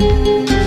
Música